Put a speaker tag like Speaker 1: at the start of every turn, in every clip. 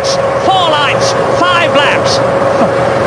Speaker 1: lines, four lines, five laps.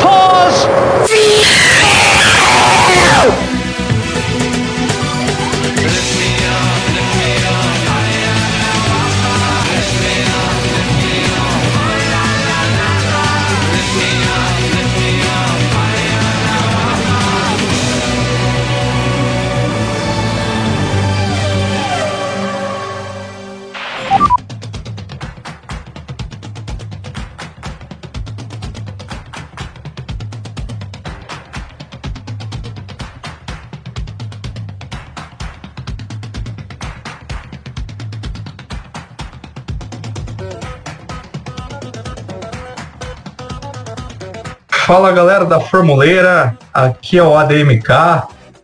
Speaker 2: Fala galera da Formuleira, aqui é o ADMK,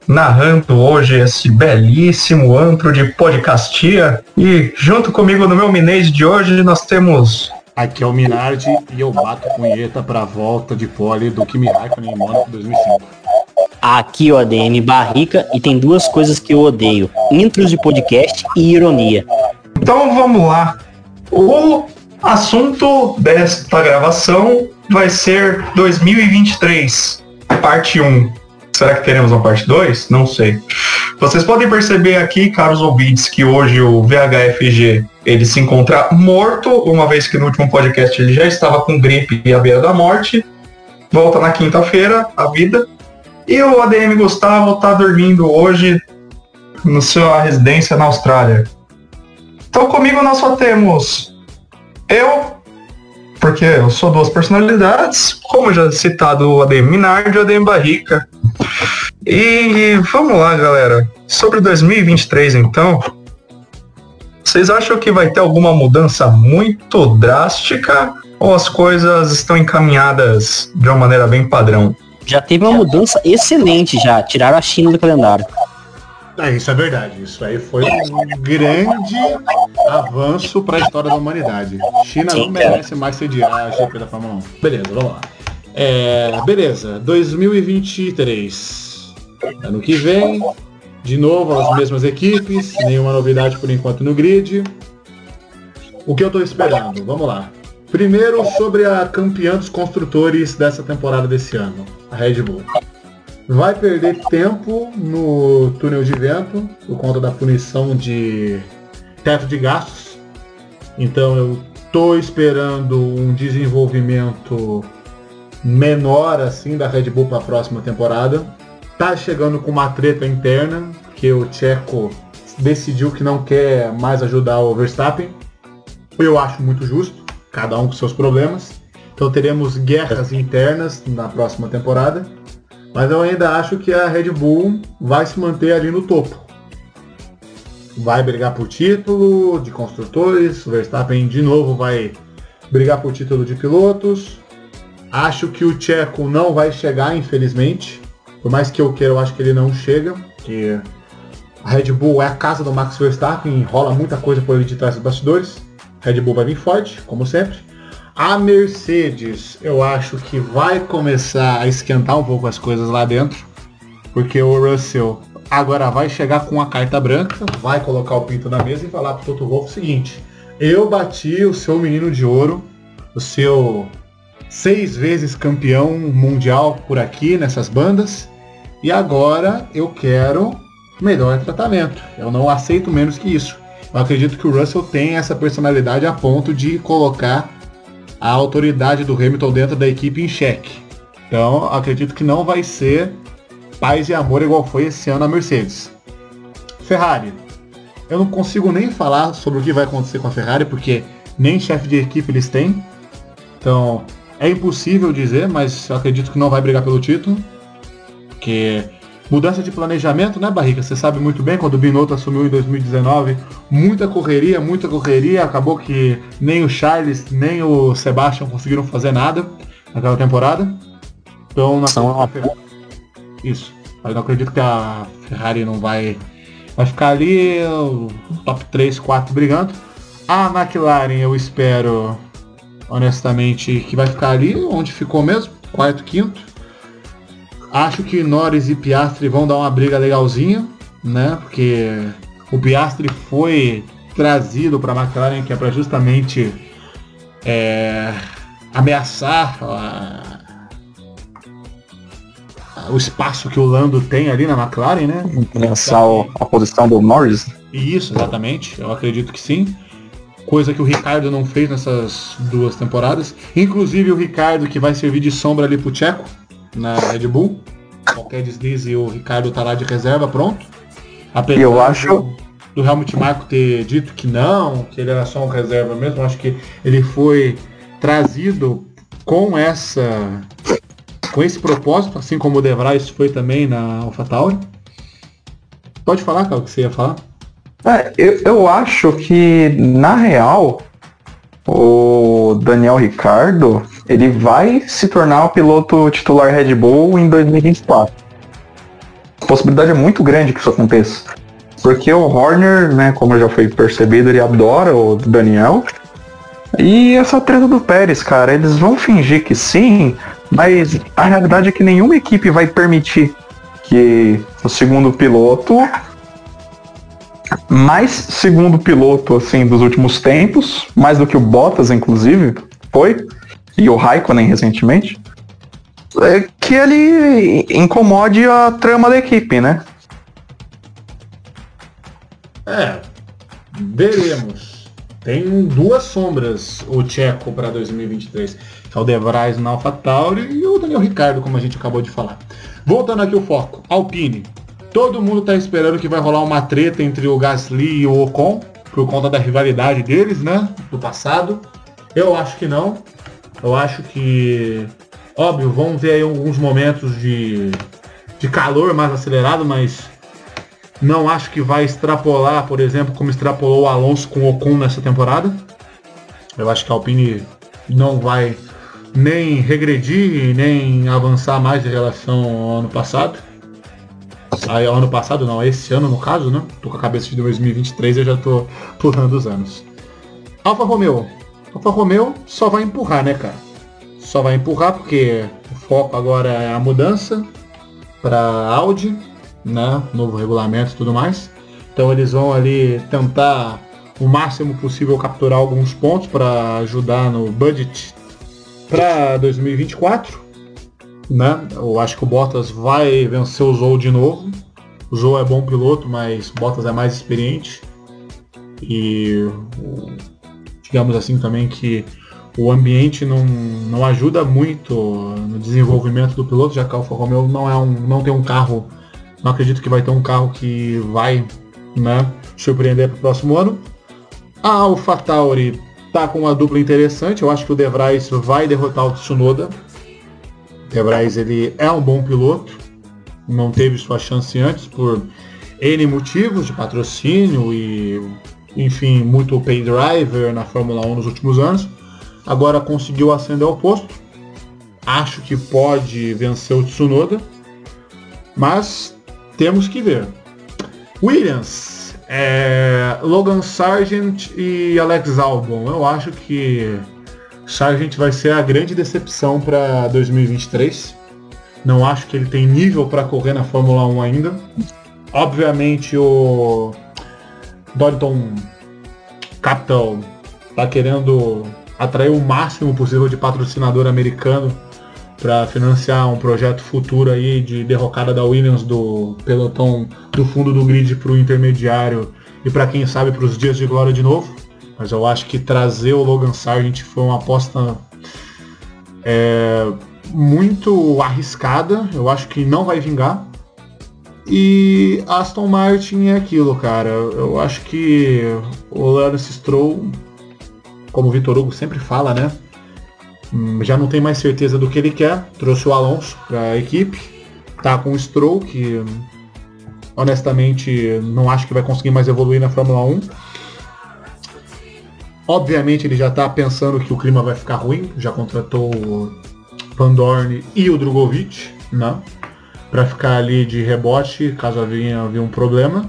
Speaker 2: narrando hoje esse belíssimo antro de podcastia. E junto comigo no meu Minês de hoje nós temos.
Speaker 3: Aqui é o Minardi e eu bato punheta pra volta de pole do Kimi Raikkonen em Mônaco 2005.
Speaker 4: Aqui é o ADM Barrica e tem duas coisas que eu odeio: intros de podcast e ironia.
Speaker 2: Então vamos lá. O assunto desta gravação vai ser 2023, parte 1. Será que teremos uma parte 2? Não sei. Vocês podem perceber aqui, caros ouvintes, que hoje o VHFG ele se encontra morto, uma vez que no último podcast ele já estava com gripe e à beira da morte. Volta na quinta-feira, a vida. E o ADM Gustavo está dormindo hoje no sua residência na Austrália. Então comigo nós só temos eu, porque eu sou duas personalidades, como já citado o ADM Minardi e o ADM Barrica. E vamos lá, galera. Sobre 2023, então, vocês acham que vai ter alguma mudança muito drástica ou as coisas estão encaminhadas de uma maneira bem padrão?
Speaker 4: Já teve uma mudança excelente já, tiraram a China do calendário.
Speaker 3: É, isso é verdade. Isso aí foi um grande avanço para a história da humanidade. China não merece mais sediar a GP da Fórmula 1. Beleza, vamos lá. É, beleza, 2023. Ano que vem, de novo as mesmas equipes, nenhuma novidade por enquanto no grid. O que eu estou esperando? Vamos lá. Primeiro sobre a campeã dos construtores dessa temporada desse ano, a Red Bull vai perder tempo no túnel de vento por conta da punição de teto de gastos. Então eu tô esperando um desenvolvimento menor assim da Red Bull para a próxima temporada. Tá chegando com uma treta interna que o Checo decidiu que não quer mais ajudar o Verstappen. Eu acho muito justo, cada um com seus problemas. Então teremos guerras internas na próxima temporada. Mas eu ainda acho que a Red Bull vai se manter ali no topo. Vai brigar por título de construtores, o Verstappen de novo vai brigar por título de pilotos. Acho que o Checo não vai chegar, infelizmente. Por mais que eu queira, eu acho que ele não chega. Porque a Red Bull é a casa do Max Verstappen, rola muita coisa por ele de trás dos bastidores. Red Bull vai vir forte, como sempre. A Mercedes, eu acho que vai começar a esquentar um pouco as coisas lá dentro, porque o Russell agora vai chegar com a carta branca, vai colocar o pinto na mesa e falar pro Toto Wolff o seguinte: eu bati o seu menino de ouro, o seu seis vezes campeão mundial por aqui nessas bandas, e agora eu quero melhor tratamento. Eu não aceito menos que isso. Eu acredito que o Russell tem essa personalidade a ponto de colocar a autoridade do Hamilton dentro da equipe em xeque. Então, acredito que não vai ser paz e amor igual foi esse ano a Mercedes. Ferrari. Eu não consigo nem falar sobre o que vai acontecer com a Ferrari, porque nem chefe de equipe eles têm. Então, é impossível dizer, mas eu acredito que não vai brigar pelo título. Porque mudança de planejamento, né, Barrica? Você sabe muito bem, quando o Binotto assumiu em 2019, muita correria, muita correria. Acabou que nem o Charles, nem o Sebastian conseguiram fazer nada naquela temporada. Então, na
Speaker 4: São
Speaker 3: isso. Mas não acredito que a Ferrari não vai. Vai ficar ali, top 3, 4 brigando. A McLaren eu espero, honestamente, que vai ficar ali onde ficou mesmo, quarto, quinto. Acho que Norris e Piastri vão dar uma briga legalzinha, né? Porque o Piastri foi trazido para a McLaren, que é para justamente é, ameaçar a, a, o espaço que o Lando tem ali na McLaren, né?
Speaker 2: Ameaçar a posição do Norris.
Speaker 3: Isso, exatamente. Eu acredito que sim. Coisa que o Ricardo não fez nessas duas temporadas. Inclusive o Ricardo que vai servir de sombra ali pro Tcheco na Red Bull. Qualquer deslize o Ricardo tá lá de reserva, pronto.
Speaker 2: Apesar eu acho.
Speaker 3: Do, do Helmut Marko ter dito que não, que ele era só um reserva mesmo, acho que ele foi trazido com essa com esse propósito, assim como o De Vries foi também na AlphaTauri. Pode falar, cara, o que você ia falar?
Speaker 2: É, eu, eu acho que, na real, o Daniel Ricardo, ele vai se tornar o piloto titular Red Bull em 2024. A possibilidade é muito grande que isso aconteça. Porque o Horner, né, como já foi percebido, ele adora o Daniel. E essa treta do Pérez, cara, eles vão fingir que sim, mas a realidade é que nenhuma equipe vai permitir que o segundo piloto, mais segundo piloto assim dos últimos tempos, mais do que o Bottas inclusive foi, e o Raikkonen recentemente, é que ele incomode a trama da equipe, né?
Speaker 3: É, veremos. Tem duas sombras o Tcheco para 2023, que é o De Vries na AlphaTauri e o Daniel Ricardo, como a gente acabou de falar. Voltando aqui o foco, Alpine. Todo mundo está esperando que vai rolar uma treta entre o Gasly e o Ocon, por conta da rivalidade deles, né, do passado. Eu acho que não. Eu acho que, óbvio, vão ter aí alguns momentos de, de calor mais acelerado, mas não acho que vai extrapolar, por exemplo, como extrapolou o Alonso com o Ocon nessa temporada. Eu acho que a Alpine não vai nem regredir nem avançar mais em relação ao ano passado. Aí, ano passado não, esse ano no caso, né? Tô com a cabeça de 2023 e eu já tô pulando os anos. Alfa Romeo. Alfa Romeo só vai empurrar, né, cara? Só vai empurrar porque o foco agora é a mudança para Audi né? Novo regulamento e tudo mais. Então eles vão ali tentar o máximo possível capturar alguns pontos para ajudar no budget para 2024. Né? Eu acho que o Bottas vai vencer o Zou de novo. O Zou é bom piloto, mas Bottas é mais experiente. E digamos assim também que o ambiente não, não ajuda muito no desenvolvimento do piloto, já que a Alfa Romeo não, é um, não tem um carro não acredito que vai ter um carro que vai né, surpreender para o próximo ano. A AlphaTauri tá com uma dupla interessante. Eu acho que o De Vries vai derrotar o Tsunoda. De Vries ele é um bom piloto. Não teve sua chance antes por N motivos de patrocínio e, enfim, muito pay driver na Fórmula 1 nos últimos anos. Agora conseguiu ascender ao posto. Acho que pode vencer o Tsunoda. Mas temos que ver. Williams, é, Logan Sargent e Alex Albon. Eu acho que Sargent vai ser a grande decepção para 2023. Não acho que ele tem nível para correr na Fórmula 1 ainda. Obviamente o Dorilton Capital está querendo atrair o máximo possível de patrocinador americano para financiar um projeto futuro aí de derrocada da Williams do pelotão do fundo do grid para o intermediário e para quem sabe para os dias de glória de novo. Mas eu acho que trazer o Logan Sargent foi uma aposta é, muito arriscada. Eu acho que não vai vingar. E Aston Martin é aquilo, cara. Eu acho que o Lance Stroll, como o Vitor Hugo sempre fala, né? Hum, já não tem mais certeza do que ele quer. Trouxe o Alonso para a equipe. Tá com o Stroll, que honestamente não acho que vai conseguir mais evoluir na Fórmula 1. Obviamente ele já está pensando que o clima vai ficar ruim, já contratou o Van Dorn e o Drogovic, né? Para ficar ali de rebote caso havia, havia um problema.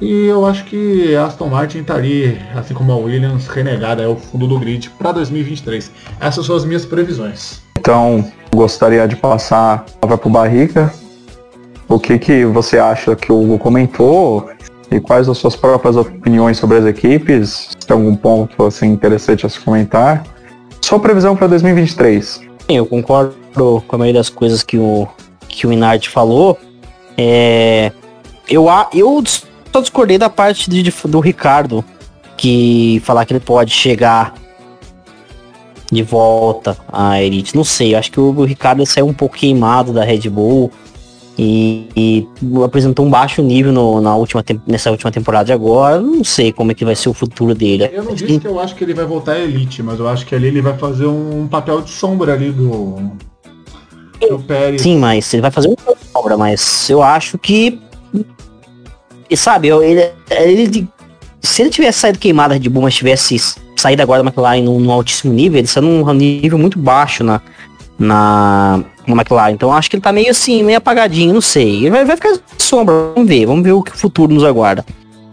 Speaker 3: E eu acho que a Aston Martin está ali, assim como a Williams, renegada ao fundo do grid para 2023. Essas são as minhas previsões.
Speaker 2: Então, gostaria de passar para o Barrica. O que, que você acha que o Hugo comentou?
Speaker 5: e quais as suas próprias opiniões sobre as equipes? Se tem algum ponto assim interessante a se comentar? Sua previsão para 2023?
Speaker 4: Eu concordo com a maioria das coisas que o, que o Inard falou. É, eu, eu só discordei da parte de, do Ricardo, que falar que ele pode chegar de volta à Elite. Não sei, acho que o, o Ricardo saiu um pouco queimado da Red Bull e, e apresentou um baixo nível no, na última nessa última temporada de agora. Não sei como é que vai ser o futuro dele.
Speaker 3: Eu não disse que eu acho que ele vai voltar à Elite, mas eu acho que ali ele vai fazer um papel de sombra ali do,
Speaker 4: Sim, mas ele vai fazer um sombra, mas eu acho que e sabe, ele, ele, se ele tivesse saído queimado de Bull, mas tivesse saído agora da McLaren num, num altíssimo nível, ele está num nível muito baixo na, na, na McLaren. Então acho que ele tá meio assim, meio apagadinho, não sei. Ele vai, vai ficar sombra, vamos ver, vamos ver o que o futuro nos aguarda.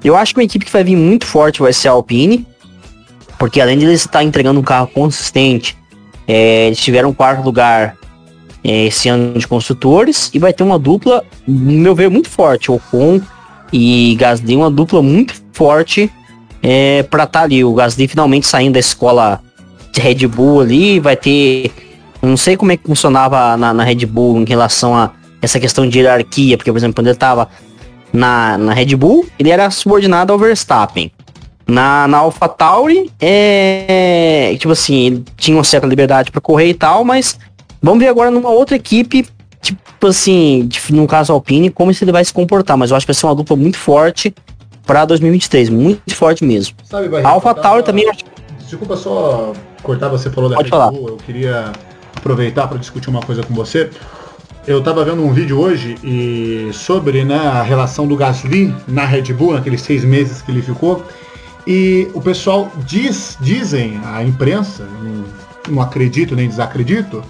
Speaker 4: Eu acho que uma equipe que vai vir muito forte vai ser a Alpine, porque além de eles estar entregando um carro consistente, é, eles tiveram quarto lugar esse ano de construtores e vai ter uma dupla, no meu ver, muito forte. O Ocon e Gasly uma dupla muito forte é, para estar tá ali. O Gasly finalmente saindo da escola de Red Bull ali, vai ter. Não sei como é que funcionava na, na Red Bull em relação a essa questão de hierarquia, porque, por exemplo, quando ele estava na, na Red Bull, ele era subordinado ao Verstappen. Na, na AlphaTauri, é, tipo assim, ele tinha uma certa liberdade para correr e tal, mas vamos ver agora numa outra equipe tipo assim, no caso Alpine, como ele vai se comportar. Mas eu acho que vai ser uma dupla muito forte para 2023, muito forte mesmo. Sabe, Barriga, Alpha Tauri também acho
Speaker 3: Desculpa só cortar, você falou da
Speaker 4: Red Bull,
Speaker 3: eu queria aproveitar para discutir uma coisa com você. Eu estava vendo um vídeo hoje e sobre né, a relação do Gasly na Red Bull, naqueles seis meses que ele ficou. E o pessoal diz, dizem, a imprensa, não, não acredito nem desacredito,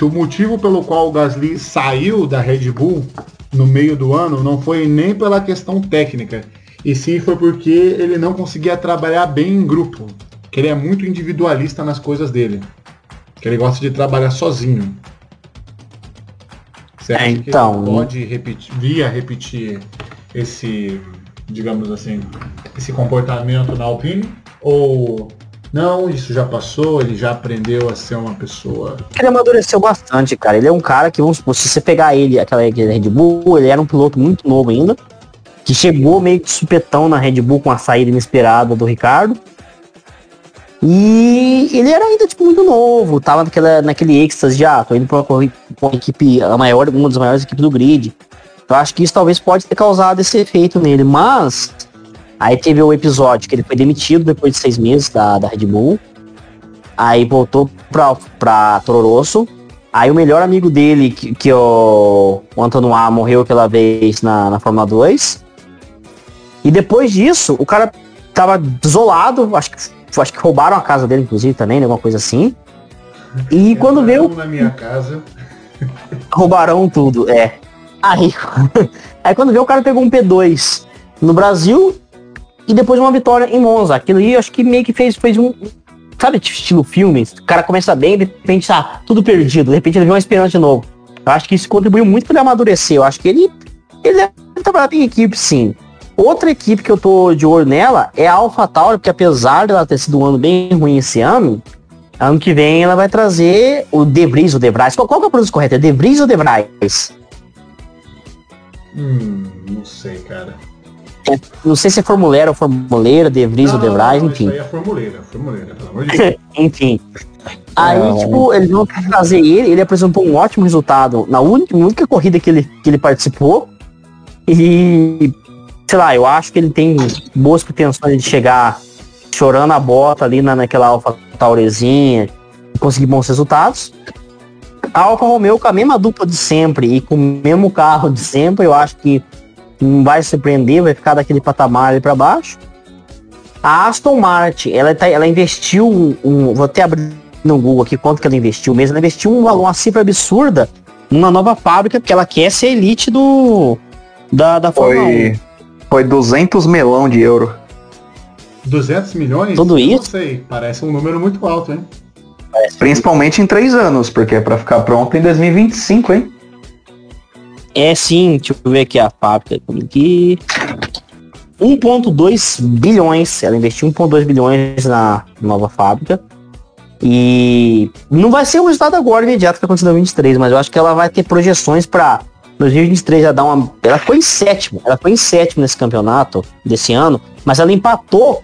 Speaker 3: que o motivo pelo qual o Gasly saiu da Red Bull no meio do ano não foi nem pela questão técnica, e sim foi porque ele não conseguia trabalhar bem em grupo, que ele é muito individualista nas coisas dele, que ele gosta de trabalhar sozinho. Você é, então... pode repetir, via repetir esse, digamos assim, esse comportamento na Alpine? Ou não, isso já passou, ele já aprendeu a ser uma pessoa.
Speaker 4: Ele amadureceu bastante, cara. Ele é um cara que, vamos supor, se você pegar ele, aquela Red Bull, ele era um piloto muito novo ainda, que chegou meio que supetão na Red Bull com a saída inesperada do Ricardo. E ele era ainda, tipo, muito novo, tava naquela, naquele êxtase de, ah, tô indo pra uma, uma equipe, a maior, uma das maiores equipes do grid. Eu acho que isso talvez pode ter causado esse efeito nele, mas Aí teve o episódio que ele foi demitido depois de seis meses da, da Red Bull. Aí voltou pra, pra Toro Rosso. Aí o melhor amigo dele, que, que o, o Antonoir, morreu aquela vez na, na Fórmula 2. E depois disso, o cara tava desolado, acho que, acho que roubaram a casa dele, inclusive, também, né? Alguma coisa assim. E quando veio.
Speaker 3: Na minha casa.
Speaker 4: Roubaram tudo, é. Aí, aí quando veio, o cara pegou um P2 no Brasil e depois uma vitória em Monza. Aquilo aí acho que meio que fez, fez um. Sabe, tipo, estilo filme? O cara começa bem, de repente tá tudo perdido, de repente ele vê uma esperança de novo. Eu acho que isso contribuiu muito para ele amadurecer. Eu acho que ele, ele é trabalhar em equipe, sim. Outra equipe que eu tô de olho nela é a AlphaTauri, porque apesar dela ter sido um ano bem ruim esse ano, ano que vem ela vai trazer o De Vries, o Vries. Qual, qual que é a pronúncia correta? É De Vries ou De?
Speaker 3: Hum, não sei, cara.
Speaker 4: Não sei se é formuleira ou formuleira, De Vries ou De Vries, enfim. Isso
Speaker 3: aí é formuleira, formuleira, pelo amor de Deus.
Speaker 4: enfim. Aí, não. tipo, eles vão trazer ele, ele apresentou um ótimo resultado na única, única corrida que ele, que ele participou. E, sei lá, eu acho que ele tem boas pretensões de chegar chorando a bota ali na, naquela Alfa Taurezinha e conseguir bons resultados. A Alfa Romeo com a mesma dupla de sempre e com o mesmo carro de sempre, eu acho que não vai surpreender, vai ficar daquele patamar ali para baixo. A Aston Martin, ela, tá, ela investiu um, um, Vou até abrir no Google aqui quanto que ela investiu mesmo. Ela investiu um valor, uma cifra absurda numa nova fábrica, porque ela quer ser elite do. Da, da Fórmula
Speaker 5: foi, 1. Foi 200 melão de euro.
Speaker 3: 200 milhões?
Speaker 4: Tudo isso? Não
Speaker 3: sei, parece um número muito alto, hein?
Speaker 5: Principalmente em três anos, porque é para ficar pronto em 2025, hein?
Speaker 4: É sim, deixa eu ver aqui a fábrica aqui. 1.2 bilhões, ela investiu 1.2 bilhões na nova fábrica. E não vai ser um resultado agora imediato que aconteceu em 2023, mas eu acho que ela vai ter projeções para 2023 já dar uma. Ela foi em sétimo, ela foi em sétimo nesse campeonato desse ano, mas ela empatou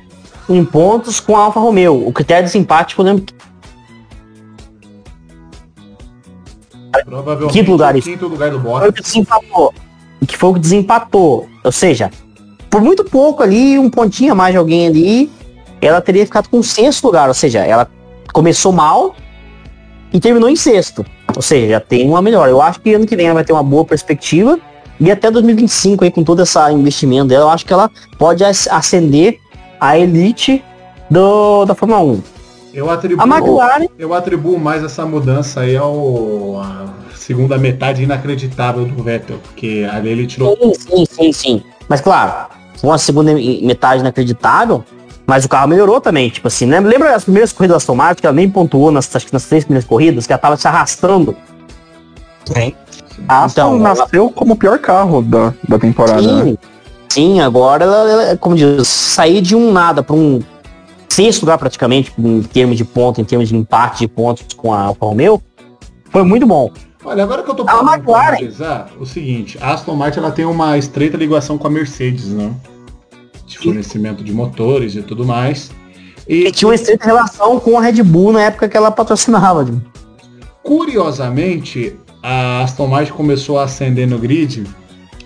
Speaker 4: em pontos com a Alfa Romeo. O critério de desempate, eu lembro.
Speaker 3: Provavelmente
Speaker 4: quinto lugar,
Speaker 3: quinto lugar do
Speaker 4: Foi o
Speaker 3: Bottas.
Speaker 4: que desempatou. Que foi o que desempatou. Ou seja, por muito pouco ali, um pontinho a mais de alguém ali, ela teria ficado com sexto lugar. Ou seja, ela começou mal e terminou em sexto. Ou seja, já tem uma melhor. Eu acho que ano que vem ela vai ter uma boa perspectiva. E até 2025, aí, com todo esse investimento dela, eu acho que ela pode as- ascender a elite do, da Fórmula 1.
Speaker 3: Eu atribuo,
Speaker 4: A McLaren,
Speaker 3: eu atribuo mais essa mudança aí ao a segunda metade inacreditável do Vettel, porque ali ele tirou
Speaker 4: sim, sim, sim, sim. Mas claro, com a segunda metade inacreditável, mas o carro melhorou também. Tipo assim, né? lembra as primeiras corridas da Aston Martin, que ela nem pontuou nas, acho que nas três primeiras corridas, que ela tava se arrastando.
Speaker 5: A Aston
Speaker 4: Então,
Speaker 5: nasceu como o pior carro da, da temporada. né?
Speaker 4: Sim, sim, agora ela, ela, como diz, sair de um nada para um sexto lugar praticamente, em termos de ponto, em termos de empate de pontos com a Alfa Romeo, foi muito bom.
Speaker 3: Olha, agora que eu tô
Speaker 4: McLaren.
Speaker 3: analisar, o seguinte, a Aston Martin ela tem uma estreita ligação com a Mercedes, né? De fornecimento de motores e tudo mais.
Speaker 4: E
Speaker 3: E
Speaker 4: tinha uma estreita relação com a Red Bull na época que ela patrocinava.
Speaker 3: curiosamente, a Aston Martin começou a ascender no grid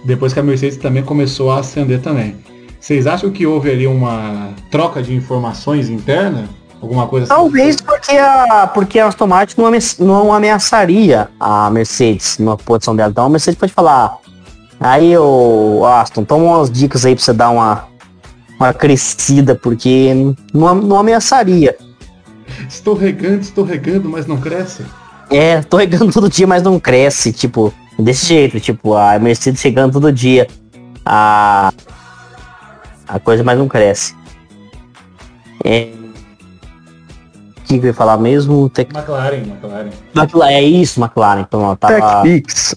Speaker 3: depois que a Mercedes também começou a ascender também. Vocês acham que houve ali uma troca de informações interna? Alguma coisa assim?
Speaker 4: Talvez porque a, porque a Aston Martin não, ame- não ameaçaria a Mercedes numa posição dela. Então a Mercedes pode falar, aí o Aston, toma umas dicas aí pra você dar uma, uma crescida, porque não, não ameaçaria.
Speaker 3: Estou regando, estou regando, mas não cresce.
Speaker 4: É, tô regando todo dia, mas não cresce, tipo, desse jeito, tipo, a Mercedes chegando todo dia. A, a coisa mais não cresce. É, o que eu ia falar mesmo? Tec,
Speaker 3: McLaren, McLaren.
Speaker 4: McLaren, é isso, McLaren. Então, tava...
Speaker 5: TechPix.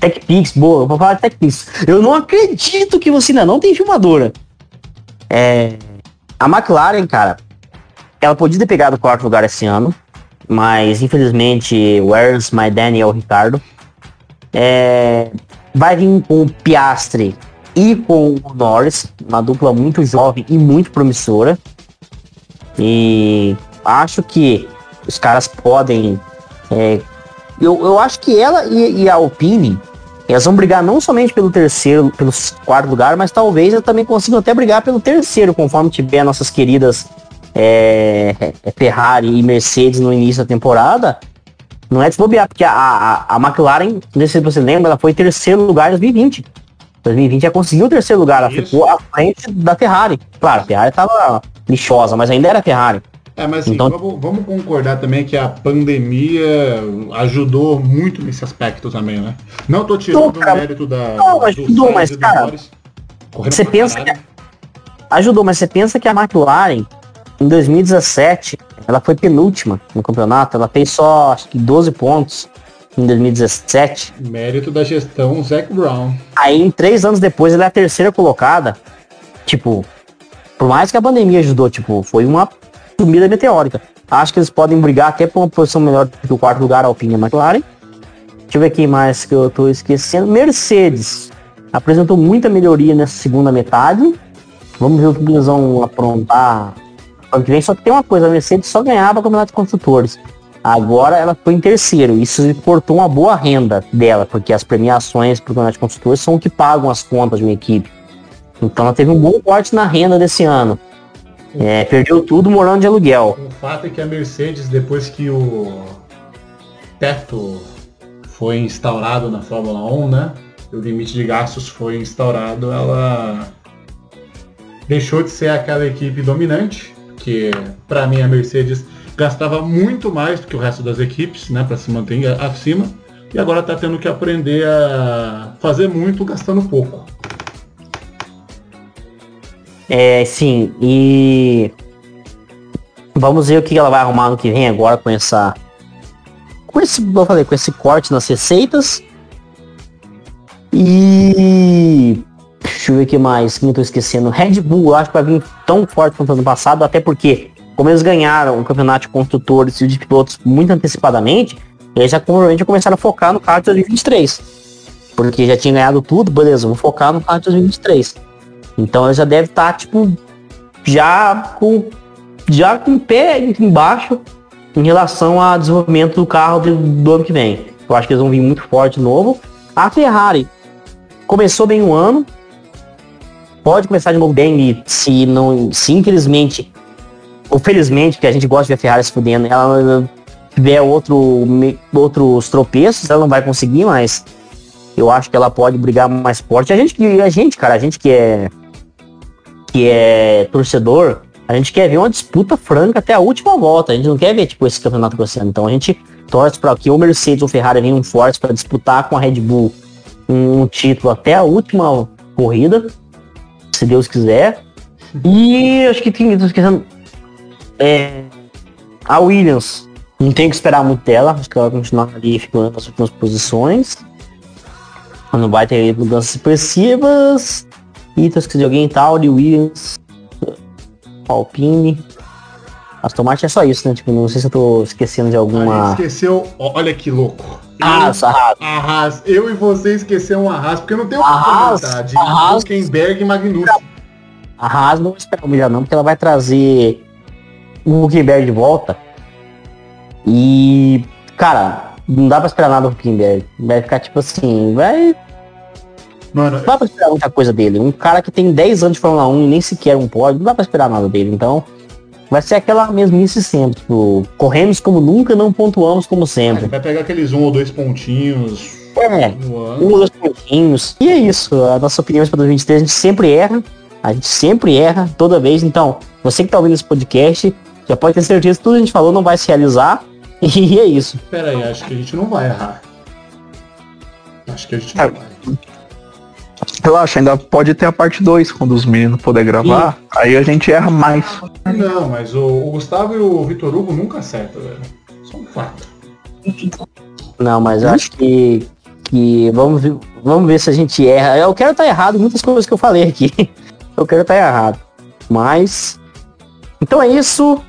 Speaker 4: TechPix, boa, eu vou falar de TechPix. Eu não acredito que você ainda não tem filmadora. É, a McLaren, cara, ela podia ter pegado o quarto lugar esse ano, mas infelizmente, where's my Daniel Ricardo? É, vai vir com o Piastri e com o Norris, uma dupla muito jovem e muito promissora. E acho que os caras podem. é, eu, eu acho que ela e, e a Alpine elas vão brigar não somente pelo terceiro, pelo quarto lugar, mas talvez elas também consigam até brigar pelo terceiro, conforme tiver nossas queridas é, é, Ferrari e Mercedes no início da temporada. Não é desbobear, porque a, a, a McLaren, não sei se você lembra, ela foi terceiro lugar em 2020. 2020 já conseguiu o terceiro lugar, ela
Speaker 3: Isso.
Speaker 4: ficou à frente da Ferrari. Claro, a Ferrari tava lixosa, mas ainda era Ferrari.
Speaker 3: É, mas assim,
Speaker 4: Então-
Speaker 3: vamos, vamos concordar também que a pandemia ajudou muito nesse aspecto também, né? Não tô tirando
Speaker 4: cara,
Speaker 3: o mérito da.
Speaker 4: não,
Speaker 3: do
Speaker 4: ajudou, mas, cara, você pensa
Speaker 3: caralho.
Speaker 4: Ajudou, mas você pensa que a McLaren, em 2017, ela foi penúltima no campeonato, ela fez só acho que 12 pontos em 2017.
Speaker 3: Mérito da gestão Zac Brown.
Speaker 4: Aí, em três anos depois, ela é a terceira colocada. Tipo, por mais que a pandemia ajudou, tipo, foi uma subida meteórica. Acho que eles podem brigar até por uma posição melhor do que o quarto lugar, a Alpine e a McLaren. Deixa eu ver aqui mais que eu tô esquecendo. Mercedes apresentou muita melhoria nessa segunda metade. Vamos ver o que eles vão aprontar ano que vem. Só que tem uma coisa, a Mercedes só ganhava o campeonato de construtores. Agora ela foi em terceiro. Isso cortou uma boa renda dela, porque as premiações para o campeonato de construtores são o que pagam as contas de uma equipe. Então ela teve um bom corte na renda desse ano. É, perdeu tudo morando de aluguel.
Speaker 3: O fato é que a Mercedes, depois que o teto foi instaurado na Fórmula 1, né? O limite de gastos foi instaurado, ela deixou de ser aquela equipe dominante, que para mim a Mercedes gastava muito mais do que o resto das equipes, né, para se manter acima, e agora tá tendo que aprender a fazer muito gastando pouco.
Speaker 4: É, sim, e vamos ver o que ela vai arrumar no que vem agora com essa. Com esse, eu falei, com esse corte nas receitas. E Deixa eu ver o que mais, quem eu tô esquecendo. Red Bull, eu acho que vai vir tão forte quanto ano passado, até porque, como eles ganharam o campeonato de construtores e de pilotos muito antecipadamente, eles já provavelmente começaram a focar no carro de 2023. Porque já tinha ganhado tudo, beleza, vou focar no carro de 2023. Então ele já deve estar, tá, tipo, já com já com o pé embaixo em relação ao desenvolvimento do carro do, do ano que vem. Eu acho que eles vão vir muito forte de novo. A Ferrari começou bem o ano, pode começar de novo bem se não, se infelizmente ou felizmente, que a gente gosta de ver a Ferrari se fudendo, ela tiver outro, outros tropeços, ela não vai conseguir, mas eu acho que ela pode brigar mais forte. A gente a gente, cara, a gente que é que é torcedor, a gente quer ver uma disputa franca até a última volta. A gente não quer ver tipo esse campeonato crescendo. Então a gente torce para que o Mercedes ou Ferrari venham fortes para disputar com a Red Bull um título até a última corrida, se Deus quiser. E acho que tem, tô esquecendo, é, a Williams, não tem que esperar muito dela, acho que ela vai continuar ali ficando nas últimas posições. Não vai ter mudanças expressivas. E tô esquecendo de alguém, Tauri, Williams, Alpine. Aston Martin é só isso, né? Tipo, não sei se eu tô esquecendo de alguma.
Speaker 3: Ah, esqueceu, olha que louco.
Speaker 4: Haas,
Speaker 3: Haas. Haas. Eu e você esquecemos a Haas, porque eu não tenho
Speaker 4: oportunidade de Haas,
Speaker 3: Huckenberg e Magnussen.
Speaker 4: A Haas não espera humilhar não, porque ela vai trazer o Huckenberg de volta. E, cara, não dá pra esperar nada do Huckenberg. Vai ficar tipo assim, vai Mano, não dá pra esperar muita coisa dele. Um cara que tem 10 anos de Fórmula 1 e nem sequer um pódio, não dá pra esperar nada dele. Então, vai ser aquela mesmice sempre. Tipo, corremos como nunca, não pontuamos como sempre.
Speaker 3: vai pegar aqueles um ou dois pontinhos.
Speaker 4: É, um ou dois pontinhos. E é isso. A nossa opinião para 2023, a gente sempre erra. A gente sempre erra, toda vez. Então, você que tá ouvindo esse podcast, já pode ter certeza que tudo que a gente falou não vai se realizar. E é isso.
Speaker 3: Pera aí, acho que a gente não vai errar. Acho que a gente não é. vai.
Speaker 5: Relaxa, ainda pode ter a parte 2 quando os meninos puder gravar. Sim. Aí a gente erra mais.
Speaker 3: Não, mas o, o Gustavo e o Vitor Hugo nunca acertam, velho. Só um fato.
Speaker 4: Não, mas eu acho que. que vamos, ver, vamos ver se a gente erra. Eu quero estar errado em muitas coisas que eu falei aqui. Eu quero estar errado. Mas. Então é isso.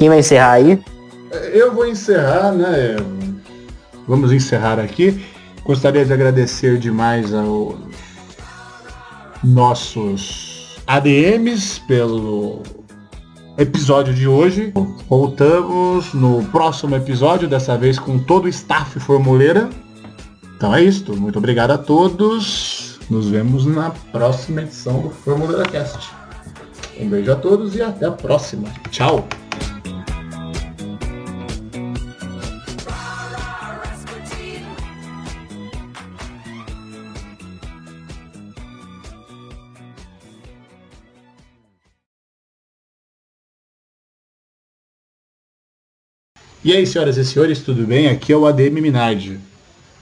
Speaker 4: Quem vai encerrar aí?
Speaker 3: Eu vou encerrar, né? Vamos encerrar aqui. Gostaria de agradecer demais ao nossos ADMs pelo episódio de hoje. Voltamos no próximo episódio, dessa vez com todo o staff formuleira. Então é isso. Muito obrigado a todos. Nos vemos na próxima edição do Formuleira Cast. Um beijo a todos e até a próxima. Tchau! E aí, senhoras e senhores, tudo bem? Aqui é o ADM Minardi.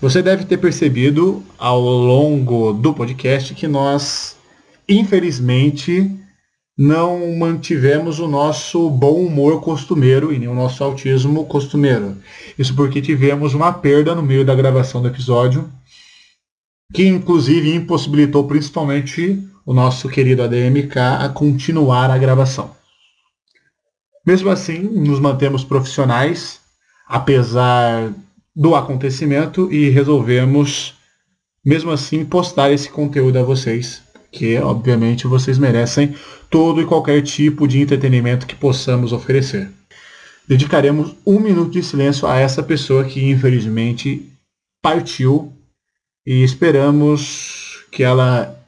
Speaker 3: Você deve ter percebido ao longo do podcast que nós, infelizmente, não mantivemos o nosso bom humor costumeiro e nem o nosso autismo costumeiro. Isso porque tivemos uma perda no meio da gravação do episódio, que inclusive impossibilitou principalmente o nosso querido ADMK a continuar a gravação. Mesmo assim, nos mantemos profissionais, apesar do acontecimento, e resolvemos, mesmo assim, postar esse conteúdo a vocês, que obviamente vocês merecem todo e qualquer tipo de entretenimento que possamos oferecer. Dedicaremos um minuto de silêncio a essa pessoa que infelizmente partiu e esperamos que ela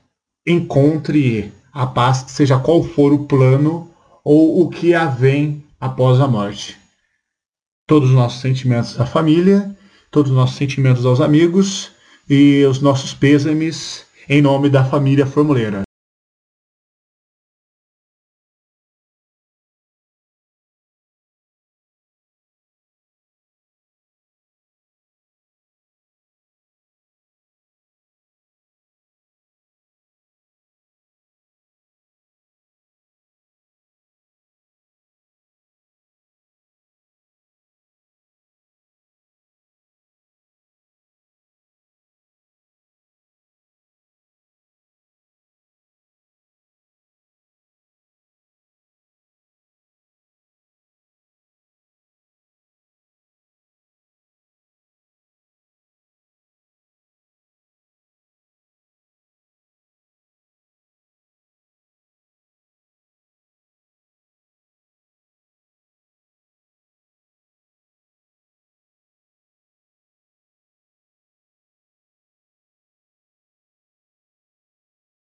Speaker 3: encontre a paz, seja qual for o plano ou o que vem após a morte. Todos os nossos sentimentos à família, todos os nossos sentimentos aos amigos e os nossos pêsames em nome da família formuleira.